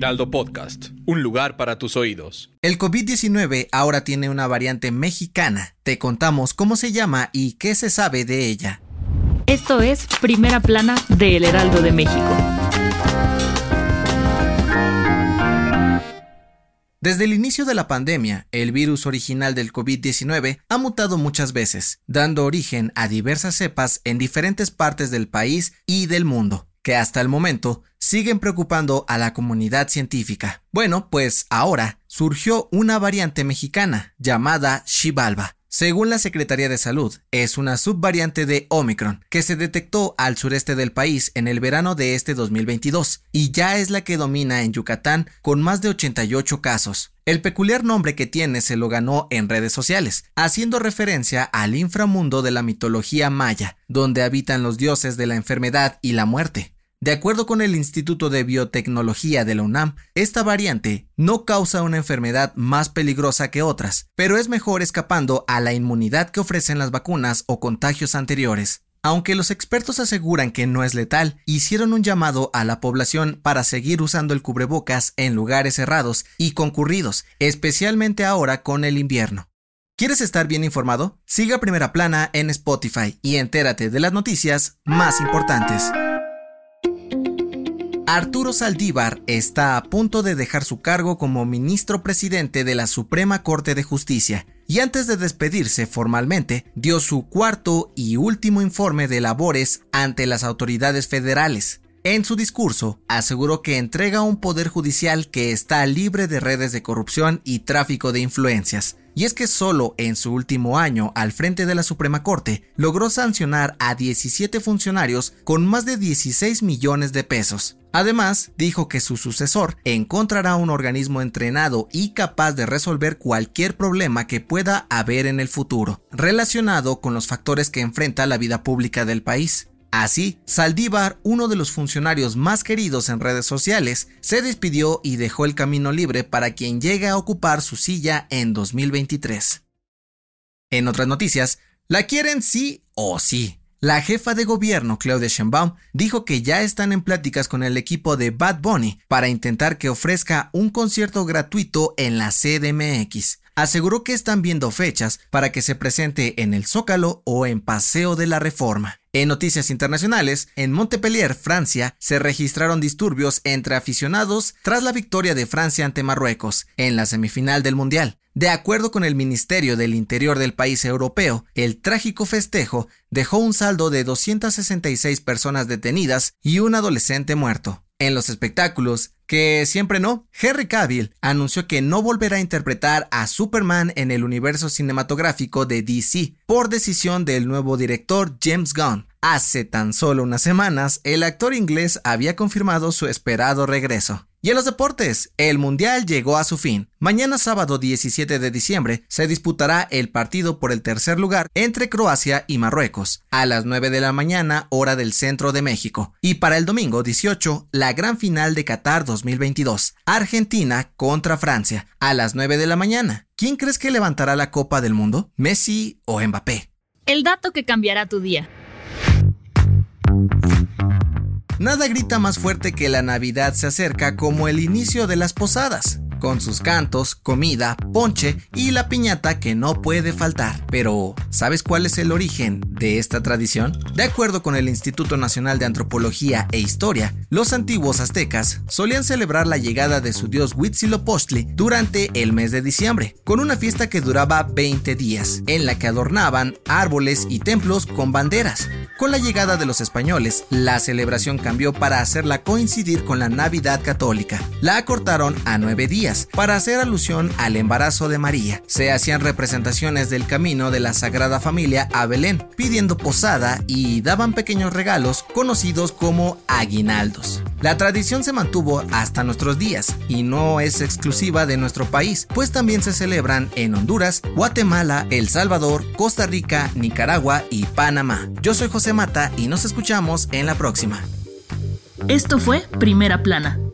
Heraldo Podcast, un lugar para tus oídos. El COVID-19 ahora tiene una variante mexicana. Te contamos cómo se llama y qué se sabe de ella. Esto es Primera Plana de El Heraldo de México. Desde el inicio de la pandemia, el virus original del COVID-19 ha mutado muchas veces, dando origen a diversas cepas en diferentes partes del país y del mundo que hasta el momento siguen preocupando a la comunidad científica. Bueno, pues ahora surgió una variante mexicana llamada Xibalba. Según la Secretaría de Salud, es una subvariante de Omicron que se detectó al sureste del país en el verano de este 2022 y ya es la que domina en Yucatán con más de 88 casos. El peculiar nombre que tiene se lo ganó en redes sociales, haciendo referencia al inframundo de la mitología maya, donde habitan los dioses de la enfermedad y la muerte. De acuerdo con el Instituto de Biotecnología de la UNAM, esta variante no causa una enfermedad más peligrosa que otras, pero es mejor escapando a la inmunidad que ofrecen las vacunas o contagios anteriores. Aunque los expertos aseguran que no es letal, hicieron un llamado a la población para seguir usando el cubrebocas en lugares cerrados y concurridos, especialmente ahora con el invierno. ¿Quieres estar bien informado? Siga Primera Plana en Spotify y entérate de las noticias más importantes. Arturo Saldívar está a punto de dejar su cargo como ministro presidente de la Suprema Corte de Justicia y antes de despedirse formalmente dio su cuarto y último informe de labores ante las autoridades federales. En su discurso, aseguró que entrega un poder judicial que está libre de redes de corrupción y tráfico de influencias. Y es que solo en su último año al frente de la Suprema Corte logró sancionar a 17 funcionarios con más de 16 millones de pesos. Además, dijo que su sucesor encontrará un organismo entrenado y capaz de resolver cualquier problema que pueda haber en el futuro, relacionado con los factores que enfrenta la vida pública del país. Así, Saldívar, uno de los funcionarios más queridos en redes sociales, se despidió y dejó el camino libre para quien llegue a ocupar su silla en 2023. En otras noticias, ¿la quieren sí o sí? La jefa de gobierno, Claudia Sheinbaum, dijo que ya están en pláticas con el equipo de Bad Bunny para intentar que ofrezca un concierto gratuito en la CDMX. Aseguró que están viendo fechas para que se presente en el Zócalo o en Paseo de la Reforma. En noticias internacionales, en Montpellier, Francia, se registraron disturbios entre aficionados tras la victoria de Francia ante Marruecos en la semifinal del Mundial. De acuerdo con el Ministerio del Interior del país europeo, el trágico festejo dejó un saldo de 266 personas detenidas y un adolescente muerto. En los espectáculos, que siempre no, Henry Cavill anunció que no volverá a interpretar a Superman en el universo cinematográfico de DC por decisión del nuevo director James Gunn. Hace tan solo unas semanas, el actor inglés había confirmado su esperado regreso. Y en los deportes, el Mundial llegó a su fin. Mañana sábado 17 de diciembre se disputará el partido por el tercer lugar entre Croacia y Marruecos, a las 9 de la mañana hora del centro de México. Y para el domingo 18, la gran final de Qatar 2022, Argentina contra Francia, a las 9 de la mañana. ¿Quién crees que levantará la Copa del Mundo? ¿Messi o Mbappé? El dato que cambiará tu día. Nada grita más fuerte que la Navidad se acerca como el inicio de las posadas con sus cantos, comida, ponche y la piñata que no puede faltar. Pero, ¿sabes cuál es el origen de esta tradición? De acuerdo con el Instituto Nacional de Antropología e Historia, los antiguos aztecas solían celebrar la llegada de su dios Huitzilopochtli durante el mes de diciembre, con una fiesta que duraba 20 días, en la que adornaban árboles y templos con banderas. Con la llegada de los españoles, la celebración cambió para hacerla coincidir con la Navidad católica. La acortaron a nueve días para hacer alusión al embarazo de María. Se hacían representaciones del camino de la Sagrada Familia a Belén, pidiendo posada y daban pequeños regalos conocidos como aguinaldos. La tradición se mantuvo hasta nuestros días y no es exclusiva de nuestro país, pues también se celebran en Honduras, Guatemala, El Salvador, Costa Rica, Nicaragua y Panamá. Yo soy José Mata y nos escuchamos en la próxima. Esto fue Primera Plana,